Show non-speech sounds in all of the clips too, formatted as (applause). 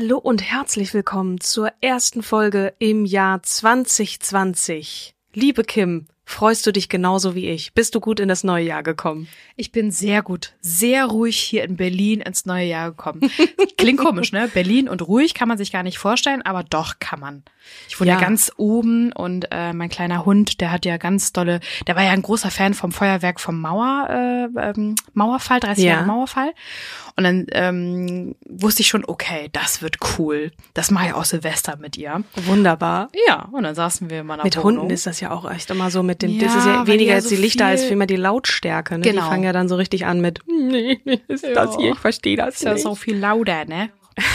Hallo und herzlich willkommen zur ersten Folge im Jahr 2020. Liebe Kim, freust du dich genauso wie ich? Bist du gut in das neue Jahr gekommen? Ich bin sehr gut, sehr ruhig hier in Berlin ins neue Jahr gekommen. (laughs) Klingt komisch, ne? Berlin und ruhig kann man sich gar nicht vorstellen, aber doch kann man. Ich wohne ja, ganz oben und äh, mein kleiner Hund, der hat ja ganz dolle, der war ja ein großer Fan vom Feuerwerk vom Mauer, äh, ähm, Mauerfall, 30 Ja. Jahre Mauerfall. Und dann ähm, wusste ich schon, okay, das wird cool. Das mache ich auch Silvester mit ihr. Wunderbar. Ja, und dann saßen wir meiner Mit Wohnung. Hunden ist das ja auch echt immer so mit dem, Ja, das ist ja die weniger ja als so die Lichter als viel- vielmehr die Lautstärke. Ne? Die Genau. fangen ja dann so richtig an mit, "Hm, nee, ist das Ja. hier, ich verstehe das ist ja nicht. so viel lauter, ne? (laughs)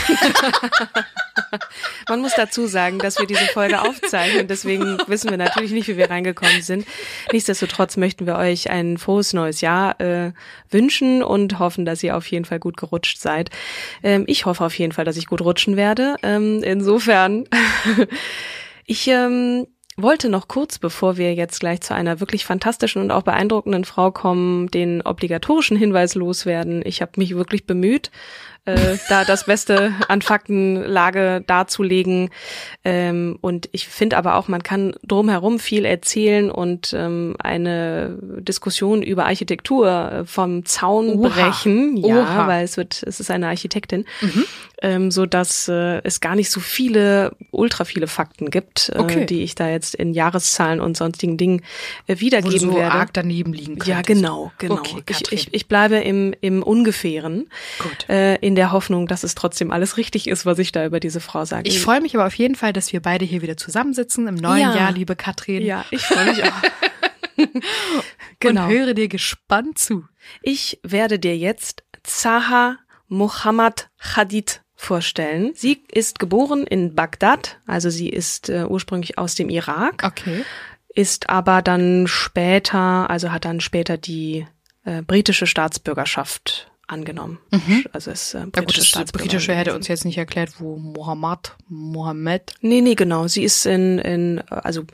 Man muss dazu sagen, dass wir diese Folge aufzeichnen, deswegen wissen wir natürlich nicht, wie wir reingekommen sind. Nichtsdestotrotz möchten wir euch ein frohes neues Jahr äh, wünschen und hoffen, dass ihr auf jeden Fall gut gerutscht seid. Ähm, ich hoffe auf jeden Fall, dass ich gut rutschen werde. Ähm, insofern, (laughs) ich ähm, wollte noch kurz, bevor wir jetzt gleich zu einer wirklich fantastischen und auch beeindruckenden Frau kommen, den obligatorischen Hinweis loswerden. Ich habe mich wirklich bemüht, äh, da das Beste an Faktenlage darzulegen. Ähm, und ich finde aber auch, man kann drumherum viel erzählen und ähm, eine Diskussion über Architektur äh, vom Zaun Oha. brechen. Ja, Oha. weil es wird, es ist eine Architektin, ähm, so dass äh, es gar nicht so viele, ultra viele Fakten gibt, äh, Okay. die ich da jetzt in Jahreszahlen und sonstigen Dingen äh, Wo wiedergeben so werde. arg daneben liegen Ja, könntest. genau, genau. Okay, ich, ich, ich bleibe im, im Ungefähren. Gut. Äh, in der Hoffnung, dass es trotzdem alles richtig ist, was ich da über diese Frau sage. Ich freue mich aber auf jeden Fall, dass wir beide hier wieder zusammensitzen im neuen Ja. Jahr, liebe Katrin. Ja, ich freue mich auch. (laughs) genau. Und höre dir gespannt zu. Ich werde dir jetzt Zaha Mohammad Khadid vorstellen. Sie ist geboren in Bagdad, also sie ist äh, ursprünglich aus dem Irak, Okay. ist aber dann später, also hat dann später die äh, britische Staatsbürgerschaft angenommen. Also ist äh, britische gut, das Staatsbürgerin Britische hätte uns jetzt nicht erklärt, wo Mohammed, Mohammed. Nee, nee, genau. Sie ist in, in also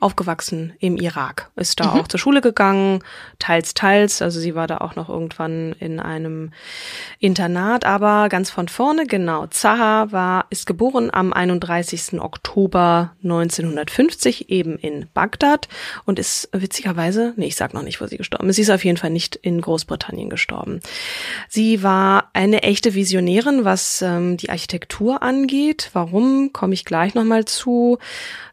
aufgewachsen im Irak. Ist da Mhm. auch zur Schule gegangen, teils, teils. Also sie war da auch noch irgendwann in einem Internat, aber ganz von vorne, genau. Zaha war, ist geboren am 31. Oktober 1950 eben in Bagdad und ist witzigerweise, nee, ich sag noch nicht, wo sie gestorben ist. Sie ist auf jeden Fall nicht in Großbritannien gestorben. Sie war eine echte Visionärin, was ähm, die Architektur angeht. Warum, komme ich gleich nochmal zu.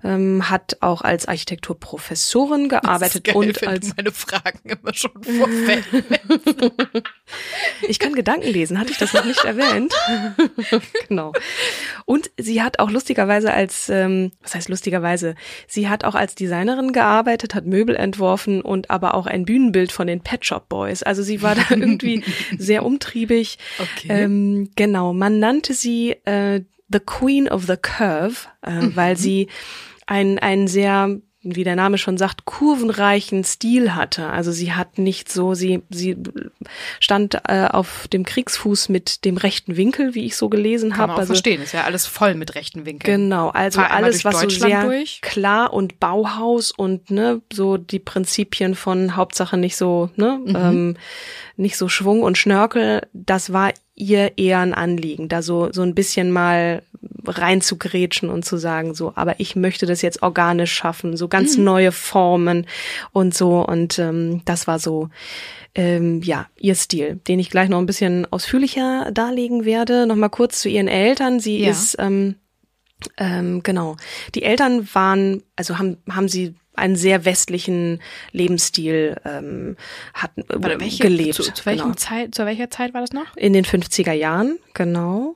Ähm, hat auch als Architekturprofessorin gearbeitet und als meine Fragen immer schon. (laughs) Ich kann Gedanken lesen, hatte ich das noch nicht erwähnt? (laughs) genau. Und sie hat auch lustigerweise als, ähm, was heißt lustigerweise, sie hat auch als Designerin gearbeitet, hat Möbel entworfen und aber auch ein Bühnenbild von den Pet Shop Boys. Also sie war da irgendwie sehr (laughs) umtriebig. Okay. Ähm, genau, man nannte sie äh, The Queen of the Curve, äh, weil sie ein, ein sehr wie der Name schon sagt, kurvenreichen Stil hatte. Also sie hat nicht so, sie, sie stand äh, auf dem Kriegsfuß mit dem rechten Winkel, wie ich so gelesen habe. Also verstehen, ist ja alles voll mit rechten Winkeln. Genau, also alles, was so sehr durch. klar und Bauhaus und ne, so die Prinzipien von Hauptsache nicht so, ne, mhm. ähm, nicht so Schwung und Schnörkel, das war ihr eher ein Anliegen, da so, so ein bisschen mal reinzugrätschen und zu sagen, so, aber ich möchte das jetzt organisch schaffen, so ganz mhm. neue Formen und so. Und ähm, das war so, ähm, ja, ihr Stil, den ich gleich noch ein bisschen ausführlicher darlegen werde. Nochmal kurz zu ihren Eltern. Sie ja. ist, ähm, ähm, genau, die Eltern waren, also haben, haben sie einen sehr westlichen Lebensstil ähm, hatten äh, welche, gelebt. Zu, zu, welchem genau. Zeit, zu welcher Zeit war das noch? In den 50er Jahren, genau.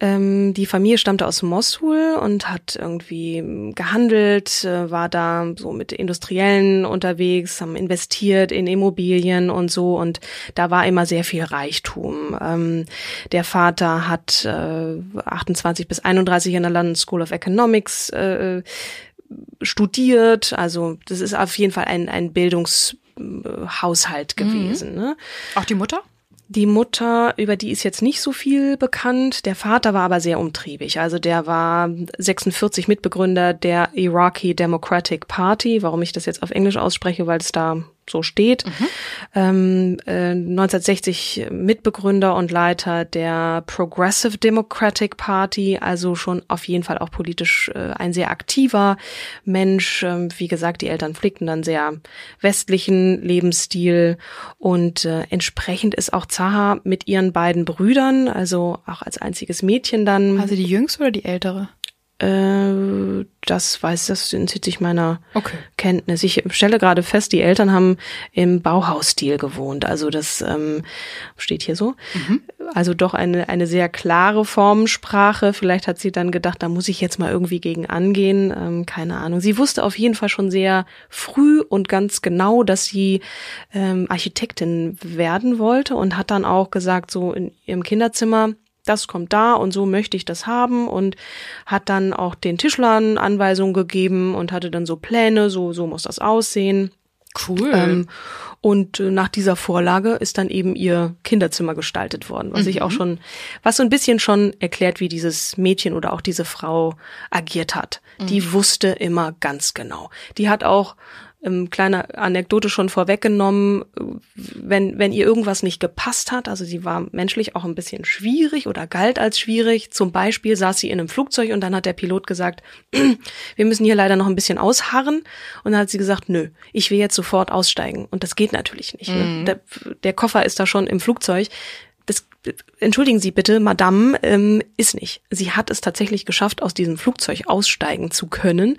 Ähm, die Familie stammte aus Mosul und hat irgendwie gehandelt, äh, war da so mit Industriellen unterwegs, haben investiert in Immobilien und so und da war immer sehr viel Reichtum. Ähm, der Vater hat äh, 28 bis 31 in der London School of Economics äh, studiert. Also das ist auf jeden Fall ein, ein Bildungshaushalt mhm. gewesen. Mhm. Ne? Auch die Mutter? Die Mutter, über die ist jetzt nicht so viel bekannt. Der Vater war aber sehr umtriebig. Also der war 46 Mitbegründer der Iraqi Democratic Party. Warum ich das jetzt auf Englisch ausspreche, weil es da so steht. Mhm. Ähm, äh, 1960 Mitbegründer und Leiter der Progressive Democratic Party, also schon auf jeden Fall auch politisch äh, ein sehr aktiver Mensch. Ähm, wie gesagt, die Eltern pflegten dann sehr westlichen Lebensstil und äh, entsprechend ist auch Zaha mit ihren beiden Brüdern, also auch als einziges Mädchen dann. Also die jüngste oder die ältere? Äh, das weiß, das entzieht sich meiner okay. Kenntnis. Ich stelle gerade fest, die Eltern haben im Bauhausstil gewohnt. Also das ähm, steht hier so. Mhm. Also doch eine, eine sehr klare Formensprache. Vielleicht hat sie dann gedacht, da muss ich jetzt mal irgendwie gegen angehen. Ähm, keine Ahnung. Sie wusste auf jeden Fall schon sehr früh und ganz genau, dass sie ähm, Architektin werden wollte und hat dann auch gesagt, so in ihrem Kinderzimmer, das kommt da und so möchte ich das haben und hat dann auch den Tischlern Anweisungen gegeben und hatte dann so Pläne, so, so muss das aussehen. Cool. Ähm, und äh, nach dieser Vorlage ist dann eben ihr Kinderzimmer gestaltet worden, was mhm. ich auch schon, was so ein bisschen schon erklärt, wie dieses Mädchen oder auch diese Frau agiert hat. Mhm. Die wusste immer ganz genau. Die hat auch ähm, kleine Anekdote schon vorweggenommen, wenn, wenn ihr irgendwas nicht gepasst hat, also sie war menschlich auch ein bisschen schwierig oder galt als schwierig. Zum Beispiel saß sie in einem Flugzeug und dann hat der Pilot gesagt, (clears throat) wir müssen hier leider noch ein bisschen ausharren. Und dann hat sie gesagt, nö, ich will jetzt sofort aussteigen. Und das geht natürlich nicht. Ne? Mhm. Der, der Koffer ist da schon im Flugzeug entschuldigen Sie bitte, Madame, ähm, ist nicht. Sie hat es tatsächlich geschafft, aus diesem Flugzeug aussteigen zu können.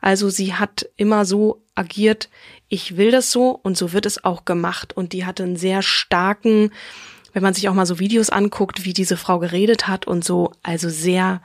Also sie hat immer so agiert, ich will das so und so wird es auch gemacht. Und die hatte einen sehr starken, wenn man sich auch mal so Videos anguckt, wie diese Frau geredet hat und so, also sehr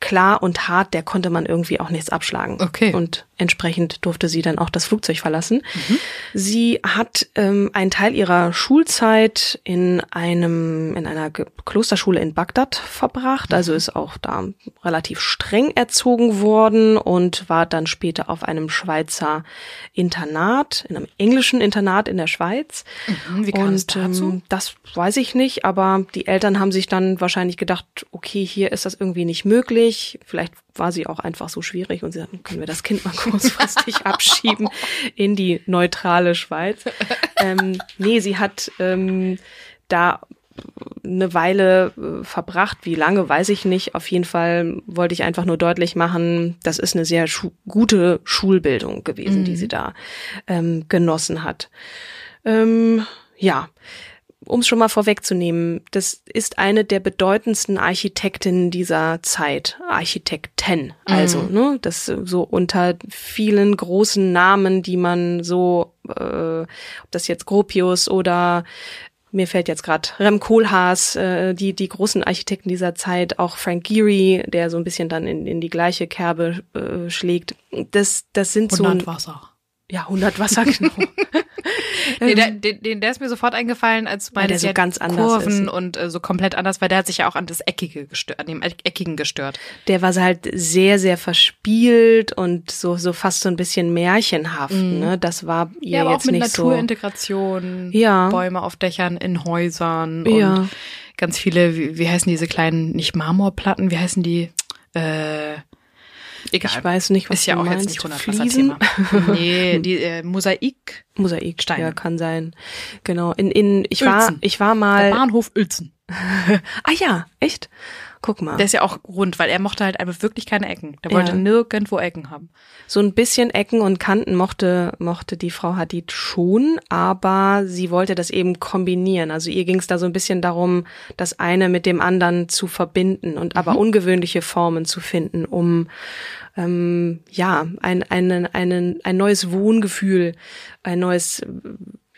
klar und hart, der konnte man irgendwie auch nichts abschlagen. Okay. Und entsprechend durfte sie dann auch das Flugzeug verlassen. Mhm. Sie hat ähm, einen Teil ihrer Schulzeit in einem in einer Klosterschule in Bagdad verbracht, mhm. also ist auch da relativ streng erzogen worden und war dann später auf einem Schweizer Internat, in einem englischen Internat in der Schweiz. Mhm. Wie kam und, es dazu? Ähm, das weiß ich nicht, aber die Eltern haben sich dann wahrscheinlich gedacht, okay, hier ist das irgendwie nicht möglich. Vielleicht war sie auch einfach so schwierig und sie sagten, können wir das Kind mal (laughs) kurzfristig abschieben in die neutrale Schweiz. Ähm, nee, sie hat ähm, da eine Weile äh, verbracht. Wie lange, weiß ich nicht. Auf jeden Fall wollte ich einfach nur deutlich machen, das ist eine sehr schu gute Schulbildung gewesen, mhm. die sie da ähm, genossen hat. Ähm, ja, um es schon mal vorwegzunehmen, das ist eine der bedeutendsten Architektinnen dieser Zeit, Architekten. Also, mhm. ne, das so unter vielen großen Namen, die man so, äh, ob das jetzt Gropius oder mir fällt jetzt gerade Rem Koolhaas, äh, die die großen Architekten dieser Zeit, auch Frank Gehry, der so ein bisschen dann in, in die gleiche Kerbe äh, schlägt. Das das sind 100 so Wasser. Ja, 100 Wasser genau. nee, der, den, der ist mir sofort eingefallen, als der meinst, so ja, ganz Kurven ist. und äh, so komplett anders, weil der hat sich ja auch an das Eckige gestört, an dem Eckigen gestört. Der war halt sehr, sehr verspielt und so, so fast so ein bisschen märchenhaft. Ne? Das war Mhm. Ja, aber auch jetzt mit nicht so. Naturintegration, Ja. Bäume auf Dächern, in Häusern Ja. und ganz viele, wie, wie heißen diese kleinen, nicht Marmorplatten, wie heißen die? Äh, egal. Ich weiß nicht, was Ist ja auch meinst. jetzt nicht 100 Fliesen? Nee, (laughs) die äh, Mosaik. Mosaik, Steine. ja, kann sein. Genau. In, in, ich war, Uelzen. ich war Der mal. Bahnhof Uelzen. (laughs) Ah ja, echt? Guck mal. Der ist ja auch rund, weil er mochte halt einfach wirklich keine Ecken. Der wollte Ja. nirgendwo Ecken haben. So ein bisschen Ecken und Kanten mochte, mochte die Frau Hadid schon, aber sie wollte das eben kombinieren. Also ihr ging es da so ein bisschen darum, das eine mit dem anderen zu verbinden und aber ungewöhnliche Formen zu finden, um ähm, ja ein, einen, einen, ein neues Wohngefühl, ein neues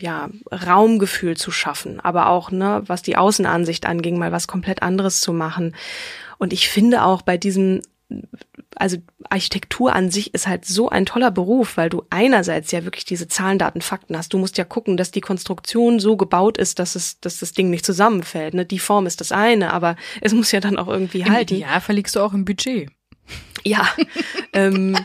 ja, Raumgefühl zu schaffen, aber auch, ne, was die Außenansicht anging, mal was komplett anderes zu machen. Und ich finde auch bei diesem also Architektur an sich ist halt so ein toller Beruf, weil du einerseits ja wirklich diese Zahlen, Daten, Fakten hast. Du musst ja gucken, dass die Konstruktion so gebaut ist, dass es, dass das Ding nicht zusammenfällt. Ne? Die Form ist das eine, aber es muss ja dann auch irgendwie Im halten. Idealfall liegst du auch im Budget. Ja, (laughs) ähm,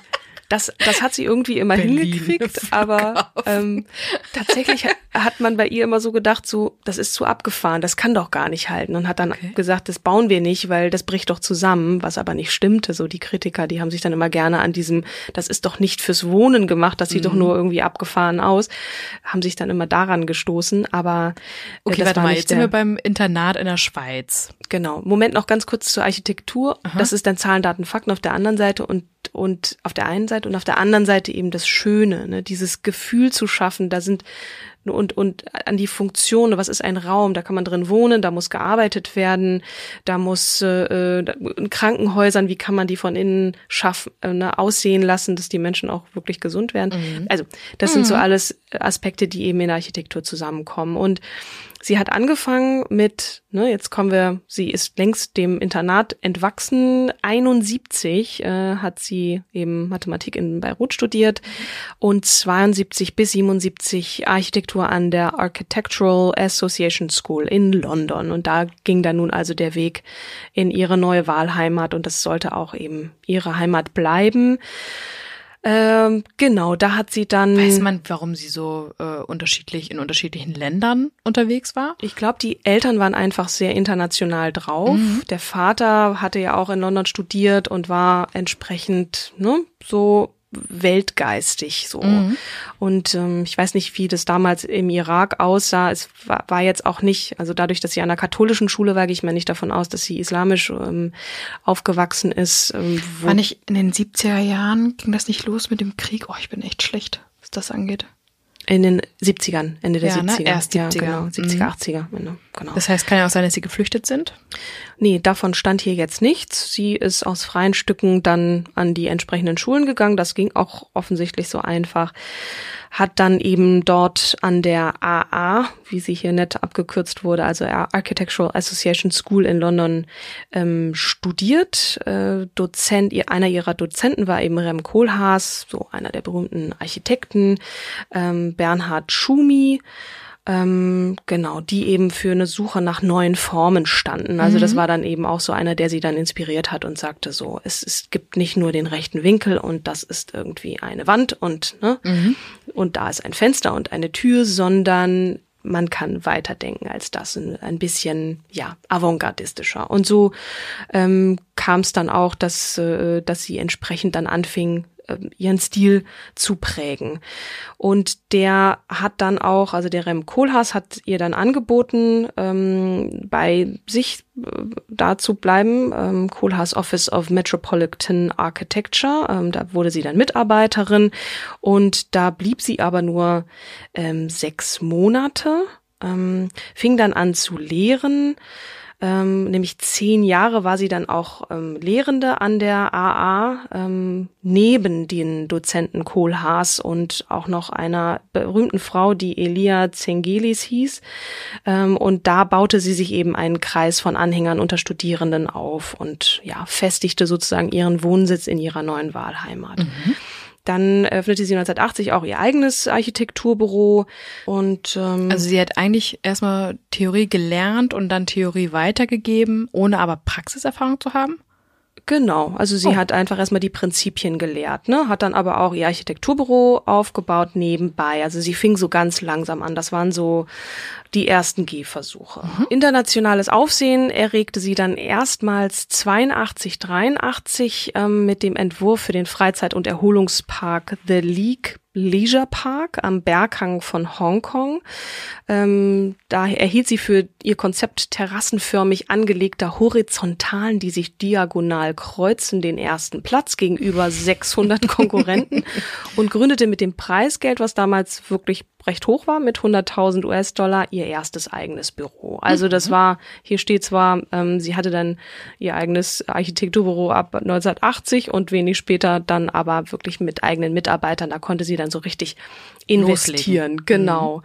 das, das hat sie irgendwie immer Berlin hingekriegt, aber ähm, tatsächlich hat, man bei ihr immer so gedacht, so, das ist zu abgefahren, das kann doch gar nicht halten und hat dann Okay. gesagt, das bauen wir nicht, weil das bricht doch zusammen, was aber nicht stimmte. So die Kritiker, die haben sich dann immer gerne an diesem, das ist doch nicht fürs Wohnen gemacht, das sieht Mhm. doch nur irgendwie abgefahren aus, haben sich dann immer daran gestoßen, aber äh, Okay, warte war mal, jetzt sind wir beim Internat in der Schweiz. Genau. Moment noch ganz kurz zur Architektur. Das ist dann Zahlen, Daten, Fakten auf der anderen Seite und und auf der einen Seite und auf der anderen Seite eben das Schöne, ne? dieses Gefühl zu schaffen. Da sind und und an die Funktion. Was ist ein Raum? Da kann man drin wohnen. Da muss gearbeitet werden. Da muss äh, in Krankenhäusern. Wie kann man die von innen schaffen, äh, ne, aussehen lassen, dass die Menschen auch wirklich gesund werden? Also das sind so alles Aspekte, die eben in der Architektur zusammenkommen und Sie hat angefangen mit, ne, jetzt kommen wir, sie ist längst dem Internat entwachsen. 71 äh, hat sie eben Mathematik in Beirut studiert und 72 bis 77 Architektur an der Architectural Association School in London. Und da ging dann nun also der Weg in ihre neue Wahlheimat und das sollte auch eben ihre Heimat bleiben. Ähm, genau, da hat sie dann. Weiß man, warum sie so äh, unterschiedlich in unterschiedlichen Ländern unterwegs war? Ich glaube, die Eltern waren einfach sehr international drauf. Der Vater hatte ja auch in London studiert und war entsprechend ne, so weltgeistig so. Und ähm, ich weiß nicht, wie das damals im Irak aussah. Es war, war jetzt auch nicht, also dadurch, dass sie an einer katholischen Schule war, gehe ich mal nicht davon aus, dass sie islamisch ähm, aufgewachsen ist. Ähm, War nicht in den 70er Jahren, ging das nicht los mit dem Krieg? Oh, ich bin echt schlecht, was das angeht. in den 70ern, Ende der Ja, ne? 70er. Erst Ja, 70er. genau, 70er, Mhm. 80er, Ende, genau. Das heißt, kann ja auch sein, dass sie geflüchtet sind. Nee, davon stand hier jetzt nichts. Sie ist aus freien Stücken dann an die entsprechenden Schulen gegangen. Das ging auch offensichtlich so einfach. Hat dann eben dort an der AA, wie sie hier nett abgekürzt wurde, also Architectural Association School in London, ähm, studiert. Äh, Dozent, ihr, einer ihrer Dozenten war eben Rem Koolhaas, so einer der berühmten Architekten, ähm, Bernhard Schumi. Ähm, genau, die eben für eine Suche nach neuen Formen standen. Also das war dann eben auch so einer, der sie dann inspiriert hat und sagte so, es, es gibt nicht nur den rechten Winkel und das ist irgendwie eine Wand und ne, und da ist ein Fenster und eine Tür, sondern man kann weiterdenken als das, ein ein bisschen ja avantgardistischer. Und so ähm, kam es dann auch, dass äh, dass sie entsprechend dann anfing ihren Stil zu prägen. Und der hat dann auch, also der Rem Koolhaas hat ihr dann angeboten, ähm, bei sich äh, da zu bleiben, ähm, Koolhaas Office of Metropolitan Architecture. Ähm, da wurde sie dann Mitarbeiterin und da blieb sie aber nur ähm, sechs Monate, ähm, fing dann an zu lehren. Ähm, nämlich zehn Jahre war sie dann auch ähm, Lehrende an der AA, ähm, neben den Dozenten Kohlhaas und auch noch einer berühmten Frau, die Elia Zengelis hieß. Ähm, und da baute sie sich eben einen Kreis von Anhängern unter Studierenden auf und ja, festigte sozusagen ihren Wohnsitz in ihrer neuen Wahlheimat. Dann öffnete sie 1980 auch ihr eigenes Architekturbüro und ähm, Also sie hat eigentlich erstmal Theorie gelernt und dann Theorie weitergegeben, ohne aber Praxiserfahrung zu haben? Genau, also sie Oh. hat einfach erstmal die Prinzipien gelehrt, ne? Hat dann aber auch ihr Architekturbüro aufgebaut nebenbei. Also sie fing so ganz langsam an. Das waren so die ersten Gehversuche. Internationales Aufsehen erregte sie dann erstmals 82, 83 ähm, mit dem Entwurf für den Freizeit- und Erholungspark The League Leisure Park am Berghang von Hongkong. Ähm, da erhielt sie für ihr Konzept terrassenförmig angelegter Horizontalen, die sich diagonal kreuzen, den ersten Platz gegenüber 600 (laughs) Konkurrenten und gründete mit dem Preisgeld, was damals wirklich recht hoch war, mit 100.000 US-Dollar ihr erstes eigenes Büro. Also das war, hier steht zwar, ähm, sie hatte dann ihr eigenes Architekturbüro ab 1980 und wenig später dann aber wirklich mit eigenen Mitarbeitern, da konnte sie dann so richtig investieren. Genau.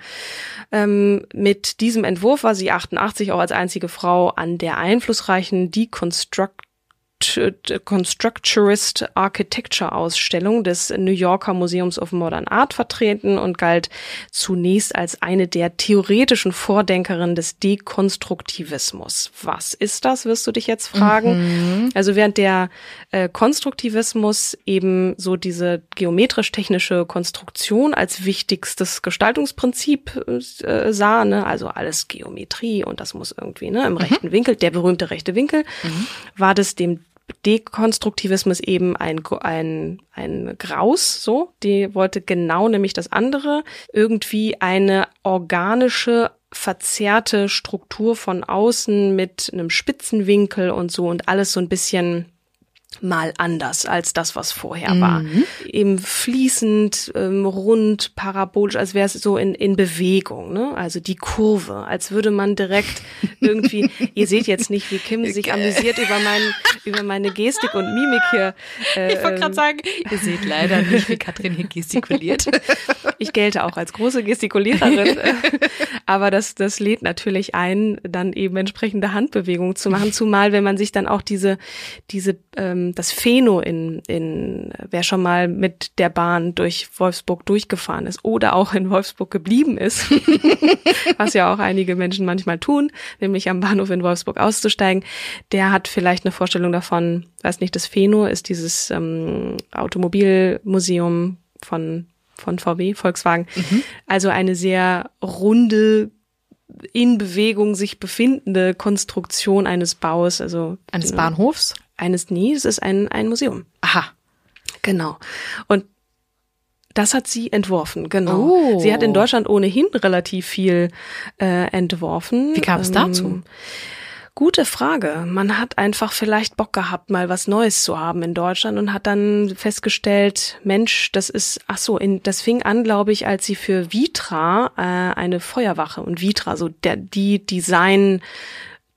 Ähm, mit diesem Entwurf war sie 88 auch als einzige Frau an der einflussreichen Deconstruct Constructurist Architecture Ausstellung des New Yorker Museums of Modern Art vertreten und galt zunächst als eine der theoretischen Vordenkerinnen des Dekonstruktivismus. Was ist das, wirst du dich jetzt fragen? Also während der äh, Konstruktivismus eben so diese geometrisch-technische Konstruktion als wichtigstes Gestaltungsprinzip äh, sah, ne? also alles Geometrie und das muss irgendwie ne, im rechten Winkel, der berühmte rechte Winkel, war das dem Dekonstruktivismus eben ein, ein, ein Graus, so. Die wollte genau nämlich das andere, irgendwie eine organische verzerrte Struktur von außen mit einem Spitzenwinkel und so und alles so ein bisschen mal anders als das, was vorher war. Eben fließend, ähm, rund, parabolisch, als wäre es so in, in Bewegung, ne? Also die Kurve, als würde man direkt (laughs) irgendwie, ihr seht jetzt nicht, wie Kim sich amüsiert über meinen, über meine Gestik und Mimik hier. Äh, (laughs) Ich wollte gerade sagen, ihr seht leider nicht, wie Katrin hier gestikuliert. (laughs) ich gelte auch als große Gestikuliererin, aber das, das lädt natürlich ein, dann eben entsprechende Handbewegungen zu machen, zumal wenn man sich dann auch diese, diese, ähm, das Phäno in, in, wer schon mal mit der Bahn durch Wolfsburg durchgefahren ist oder auch in Wolfsburg geblieben ist, (laughs) was ja auch einige Menschen manchmal tun, nämlich am Bahnhof in Wolfsburg auszusteigen, der hat vielleicht eine Vorstellung davon, weiß nicht, das Phäno ist dieses ähm, Automobilmuseum von von VW, Volkswagen. Also eine sehr runde, in Bewegung sich befindende Konstruktion eines Baus, also Eines Bahnhofs? Eines nie, es ist ein, ein Museum. Aha. Genau. Und das hat sie entworfen, genau. Oh. Sie hat in Deutschland ohnehin relativ viel äh, entworfen. Wie kam es dazu? Gute Frage. Man hat einfach vielleicht Bock gehabt, mal was Neues zu haben in Deutschland und hat dann festgestellt, Mensch, das ist, ach so, in, das fing an, glaube ich, als sie für Vitra äh, eine Feuerwache und Vitra, so der die Design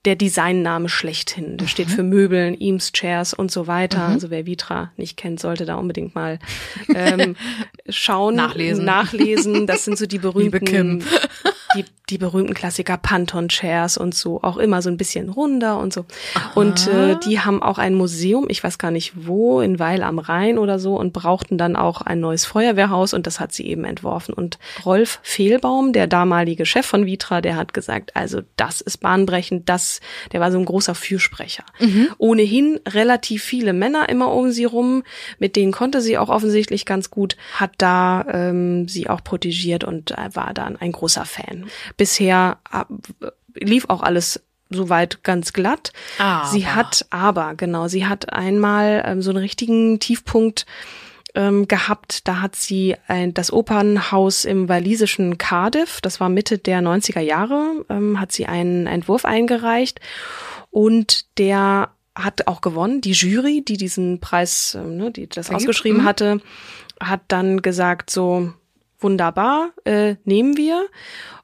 der Designname schlechthin. Der steht für Möbeln, Eames Chairs und so weiter. Also wer Vitra nicht kennt, sollte da unbedingt mal ähm, (laughs) schauen, Nachlesen. nachlesen. Das sind so die berühmten, die, die berühmten Klassiker Panton Chairs und so, auch immer so ein bisschen runder und so. Und äh, die haben auch ein Museum, ich weiß gar nicht wo, in Weil am Rhein oder so und brauchten dann auch ein neues Feuerwehrhaus und das hat sie eben entworfen. Und Rolf Fehlbaum, der damalige Chef von Vitra, der hat gesagt, also das ist bahnbrechend, das, der war so ein großer Fürsprecher. Ohnehin relativ viele Männer immer um sie rum, mit denen konnte sie auch offensichtlich ganz gut, hat da ähm, sie auch protegiert und äh, war dann ein großer Fan. Bisher äh, lief auch alles soweit ganz glatt. Aber. Sie hat aber, genau, sie hat einmal ähm, so einen richtigen Tiefpunkt ähm, gehabt. Da hat sie ein, das Opernhaus im walisischen Cardiff, das war Mitte der 90er Jahre, ähm, hat sie einen Entwurf eingereicht und der hat auch gewonnen. Die Jury, die diesen Preis, ähm, ne, die das ausgeschrieben mhm. hatte, hat dann gesagt so, wunderbar, äh, nehmen wir.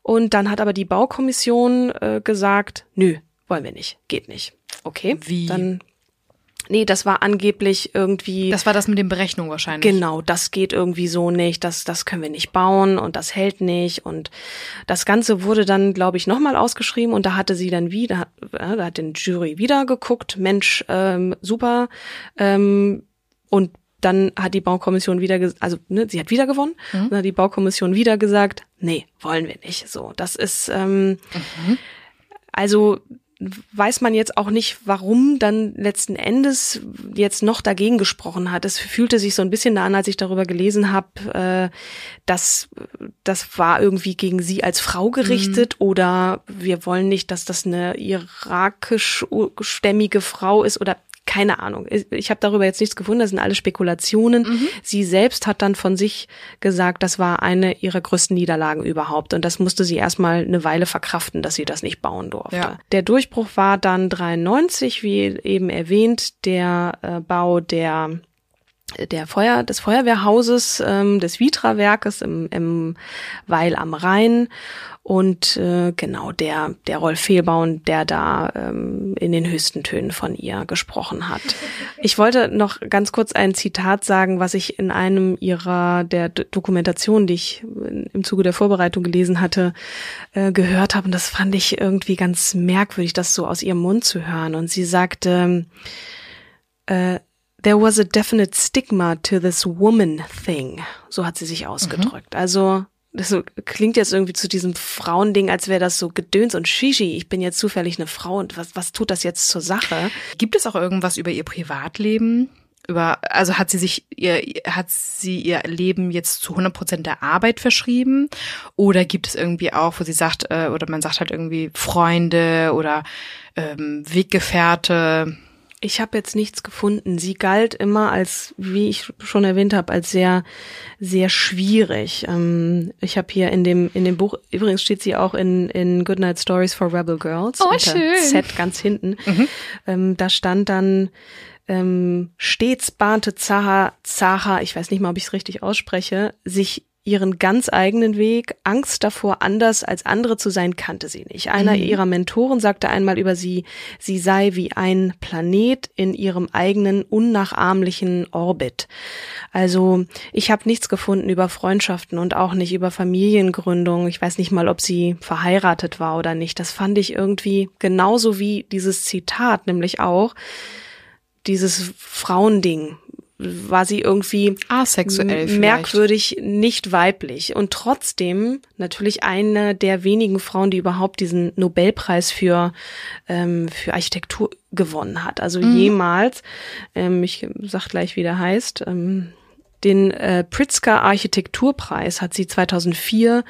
Und dann hat aber die Baukommission äh, gesagt, nö, wollen wir nicht, geht nicht. Okay, Wie? Dann, nee, das war angeblich irgendwie. Das war das mit den Berechnungen wahrscheinlich. Genau, das geht irgendwie so nicht, das, das können wir nicht bauen und das hält nicht. Und das Ganze wurde dann, glaube ich, nochmal ausgeschrieben und da hatte sie dann wieder, äh, da hat den Jury wieder geguckt, Mensch, ähm, super. Ähm, und dann hat die Baukommission wieder, also ne, sie hat wieder gewonnen, mhm. dann hat die Baukommission wieder gesagt, nee, wollen wir nicht. So, das ist ähm, mhm. also weiß man jetzt auch nicht, warum dann letzten Endes jetzt noch dagegen gesprochen hat. Es fühlte sich so ein bisschen an, als ich darüber gelesen habe, äh, dass das war irgendwie gegen sie als Frau gerichtet mhm. oder wir wollen nicht, dass das eine irakischstämmige Frau ist oder keine Ahnung. Ich habe darüber jetzt nichts gefunden, das sind alle Spekulationen. Mhm. Sie selbst hat dann von sich gesagt, das war eine ihrer größten Niederlagen überhaupt. Und das musste sie erstmal eine Weile verkraften, dass sie das nicht bauen durfte. Ja. Der Durchbruch war dann 93, wie eben erwähnt, der äh, Bau der der Feuer, des Feuerwehrhauses ähm, des Vitra-Werkes im, im Weil am Rhein. Und äh, genau der der Rolf Fehlbaum, der da ähm, in den höchsten Tönen von ihr gesprochen hat. Ich wollte noch ganz kurz ein Zitat sagen, was ich in einem ihrer der Dokumentation, die ich im Zuge der Vorbereitung gelesen hatte, äh, gehört habe. Und das fand ich irgendwie ganz merkwürdig, das so aus ihrem Mund zu hören. Und sie sagte äh, There was a definite stigma to this woman thing. So hat sie sich ausgedrückt. Mhm. Also das klingt jetzt irgendwie zu diesem Frauending, als wäre das so Gedöns und Shishi. Ich bin jetzt zufällig eine Frau und was, was tut das jetzt zur Sache? Gibt es auch irgendwas über ihr Privatleben? Über, also hat sie sich ihr, hat sie ihr Leben jetzt zu 100 Prozent der Arbeit verschrieben? Oder gibt es irgendwie auch, wo sie sagt, äh, oder man sagt halt irgendwie Freunde oder ähm, Weggefährte? Ich habe jetzt nichts gefunden. Sie galt immer als, wie ich schon erwähnt habe, als sehr, sehr schwierig. Ähm, ich habe hier in dem in dem Buch übrigens steht sie auch in in Goodnight Stories for Rebel Girls. Oh schön. Set ganz hinten. Mhm. Ähm, da stand dann ähm, stets bahnte Zaha Zaha, ich weiß nicht mal, ob ich es richtig ausspreche, sich ihren ganz eigenen Weg. Angst davor, anders als andere zu sein, kannte sie nicht. Einer mhm. ihrer Mentoren sagte einmal über sie, sie sei wie ein Planet in ihrem eigenen unnachahmlichen Orbit. Also ich habe nichts gefunden über Freundschaften und auch nicht über Familiengründung. Ich weiß nicht mal, ob sie verheiratet war oder nicht. Das fand ich irgendwie genauso wie dieses Zitat, nämlich auch dieses Frauending, war sie irgendwie asexuell merkwürdig nicht weiblich und trotzdem natürlich eine der wenigen Frauen, die überhaupt diesen Nobelpreis für ähm, für Architektur gewonnen hat. Also mhm. jemals, ähm, ich sag gleich, wie der heißt. Ähm, den äh, Pritzker Architekturpreis hat sie 2004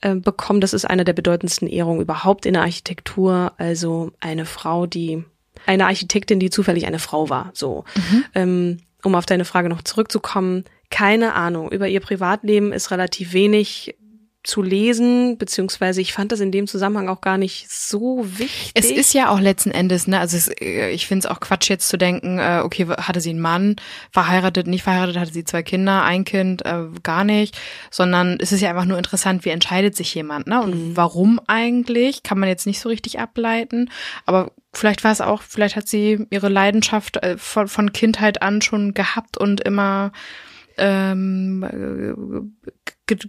äh, bekommen. Das ist eine der bedeutendsten Ehrungen überhaupt in der Architektur. Also eine Frau, die eine Architektin, die zufällig eine Frau war. So. Mhm. Ähm, um auf deine Frage noch zurückzukommen, keine Ahnung. Über ihr Privatleben ist relativ wenig zu lesen, beziehungsweise ich fand das in dem Zusammenhang auch gar nicht so wichtig. Es ist ja auch letzten Endes, ne, also es, äh, ich finde es auch Quatsch jetzt zu denken, äh, okay, hatte sie einen Mann, verheiratet, nicht verheiratet, hatte sie zwei Kinder, ein Kind, äh, gar nicht, sondern es ist ja einfach nur interessant, wie entscheidet sich jemand, ne, und mhm. warum eigentlich, kann man jetzt nicht so richtig ableiten, aber vielleicht war es auch, vielleicht hat sie ihre Leidenschaft äh, von, von Kindheit an schon gehabt und immer ähm,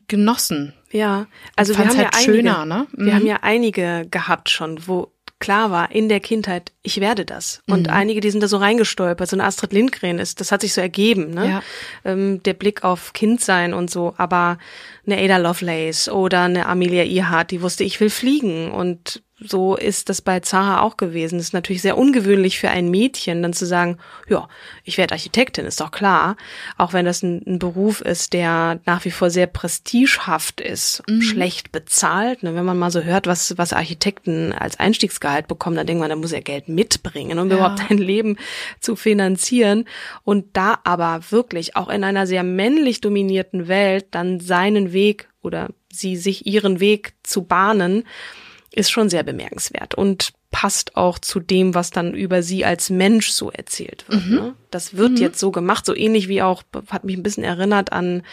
genossen. Ja, also wir haben halt ja schöner, einige, ne? Mhm. wir haben ja einige gehabt schon, wo klar war in der Kindheit, ich werde das. Und mhm. einige, die sind da so reingestolpert. So eine Astrid Lindgren ist, das hat sich so ergeben, ne? Ja. Ähm, der Blick auf Kindsein und so. Aber eine Ada Lovelace oder eine Amelia Earhart, die wusste, ich will fliegen und so ist das bei Zaha auch gewesen. Das ist natürlich sehr ungewöhnlich für ein Mädchen, dann zu sagen, ja, ich werde Architektin, ist doch klar. Auch wenn das ein, ein Beruf ist, der nach wie vor sehr prestigehaft ist, mhm. schlecht bezahlt. Ne, wenn man mal so hört, was, was Architekten als Einstiegsgehalt bekommen, dann denkt man, da muss er Geld mitbringen, um ja. überhaupt (laughs) ein Leben zu finanzieren. Und da aber wirklich auch in einer sehr männlich dominierten Welt dann seinen Weg oder sie sich ihren Weg zu bahnen, ist schon sehr bemerkenswert und passt auch zu dem, was dann über sie als Mensch so erzählt wird. Mhm. Ne? Das wird mhm. jetzt so gemacht, so ähnlich wie auch, hat mich ein bisschen erinnert an,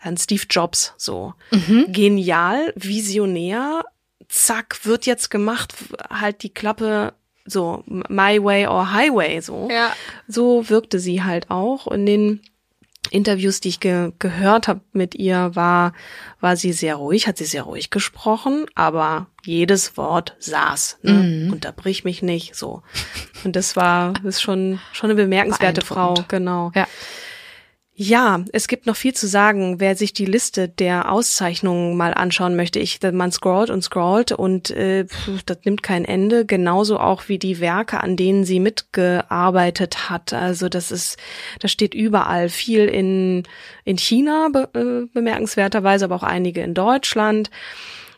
an Steve Jobs, so. Mhm. Genial, visionär, zack, wird jetzt gemacht, halt die Klappe so My Way or Highway so. Ja. So wirkte sie halt auch in den Interviews, die ich ge gehört habe mit ihr, war, war sie sehr ruhig, hat sie sehr ruhig gesprochen, aber jedes Wort saß. Ne? Mhm. Unterbrich mich nicht, so. Und das war, ist schon, schon eine bemerkenswerte Frau, genau. Ja. Ja, es gibt noch viel zu sagen. Wer sich die Liste der Auszeichnungen mal anschauen möchte, ich, man scrollt und scrollt und äh, das nimmt kein Ende. Genauso auch wie die Werke, an denen sie mitgearbeitet hat. Also das ist, das steht überall. Viel in in China be, äh, bemerkenswerterweise, aber auch einige in Deutschland.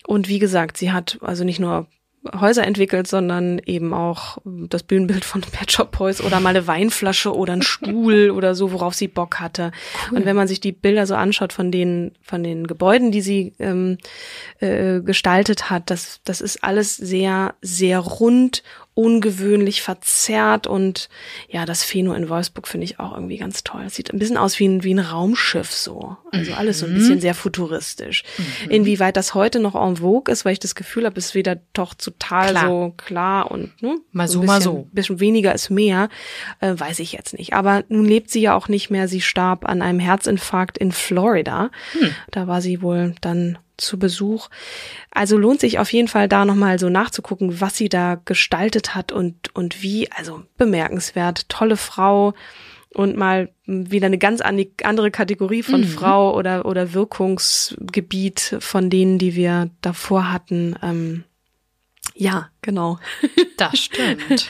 Und wie gesagt, sie hat also nicht nur Häuser entwickelt, sondern eben auch das Bühnenbild von (laughs) Pet Shop Boys oder mal eine Weinflasche oder ein Stuhl (laughs) oder so, worauf sie Bock hatte. Cool. Und wenn man sich die Bilder so anschaut von den von den Gebäuden, die sie ähm, äh, gestaltet hat, das das ist alles sehr sehr rund ungewöhnlich verzerrt und ja, das Phäno in Wolfsburg finde ich auch irgendwie ganz toll. Es sieht ein bisschen aus wie ein, wie ein Raumschiff so. Also alles so ein bisschen mhm. sehr futuristisch. Mhm. Inwieweit das heute noch en vogue ist, weil ich das Gefühl habe, ist wieder doch total klar. so klar und ne, mal so, bisschen, mal so. bisschen weniger ist mehr, äh, weiß ich jetzt nicht. Aber nun lebt sie ja auch nicht mehr. Sie starb an einem Herzinfarkt in Florida. Hm. Da war sie wohl dann zu Besuch. Also lohnt sich auf jeden Fall da nochmal so nachzugucken, was sie da gestaltet hat und, und wie. Also bemerkenswert, tolle Frau und mal wieder eine ganz andere Kategorie von mhm. Frau oder, oder Wirkungsgebiet von denen, die wir davor hatten. Ähm, ja, genau. (laughs) Das stimmt.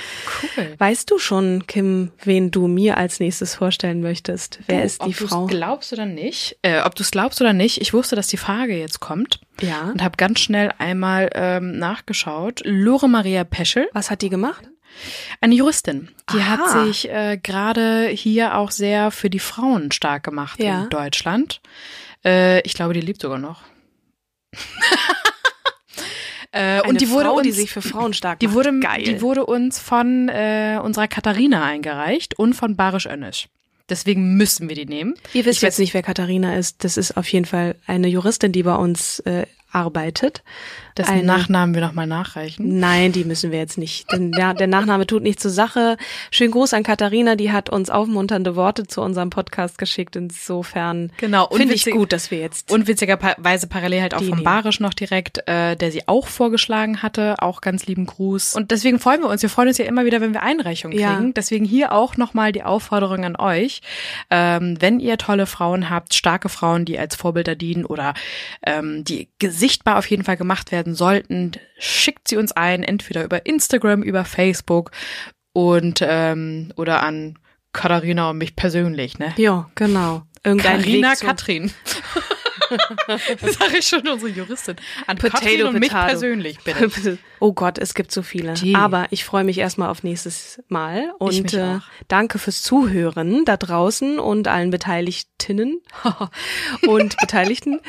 Cool. Weißt du schon, Kim, wen du mir als nächstes vorstellen möchtest? Wer du, ist die ob Frau? Ob du glaubst oder nicht? Äh, ob du es glaubst oder nicht? Ich wusste, dass die Frage jetzt kommt. Ja. Und habe ganz schnell einmal ähm, nachgeschaut. Lore Maria Peschel. Was hat die gemacht? Eine Juristin. Die Aha. hat sich äh, gerade hier auch sehr für die Frauen stark gemacht ja. in Deutschland. Äh, ich glaube, die lebt sogar noch. (laughs) Äh, und die wurde Frau, uns, die sich für Frauen stark die wurde, Geil. Die wurde uns von äh, unserer Katharina eingereicht und von Barisch Önnisch. Deswegen müssen wir die nehmen. Ihr wisst ich jetzt nicht, wer Katharina ist. Das ist auf jeden Fall eine Juristin, die bei uns äh, arbeitet. Dessen eine, Nachnamen wir nochmal nachreichen. Nein, die müssen wir jetzt nicht. Denn der, der Nachname tut nicht zur Sache. Schönen Gruß an Katharina, die hat uns aufmunternde Worte zu unserem Podcast geschickt. Insofern genau, finde ich gut, dass wir jetzt. Und witzigerweise parallel halt auch vom Barisch noch direkt, äh, der sie auch vorgeschlagen hatte. Auch ganz lieben Gruß. Und deswegen freuen wir uns. Wir freuen uns ja immer wieder, wenn wir Einreichungen kriegen. Ja. Deswegen hier auch nochmal die Aufforderung an euch. Ähm, wenn ihr tolle Frauen habt, starke Frauen, die als Vorbilder dienen oder ähm, die sichtbar auf jeden Fall gemacht werden sollten, schickt sie uns ein, entweder über Instagram, über Facebook und ähm, oder an Katharina und mich persönlich, ne? Ja, genau. Irgendein Katharina Katrin. (laughs) (laughs) das sage ich schon unsere Juristin. An Potato, Katrin und mich persönlich, bitte. (laughs) Oh Gott, es gibt so viele. Die. Aber ich freue mich erstmal auf nächstes Mal und äh, danke fürs Zuhören da draußen und allen Beteiligtinnen (laughs) und Beteiligten.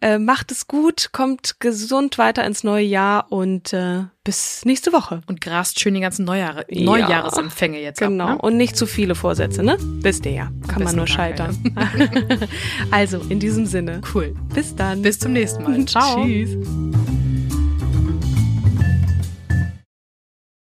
Äh, macht es gut, kommt gesund weiter ins neue Jahr und äh, bis nächste Woche. Und grast schön die ganzen Neujahre, ja, Neujahresempfänge jetzt Genau. Ab, ne? Und nicht zu viele Vorsätze, ne? Wisst ihr ja. Kann man nur scheitern. (laughs) also, in diesem Sinne. Cool. Bis dann. Bis zum nächsten Mal. (laughs) Ciao. Tschüss.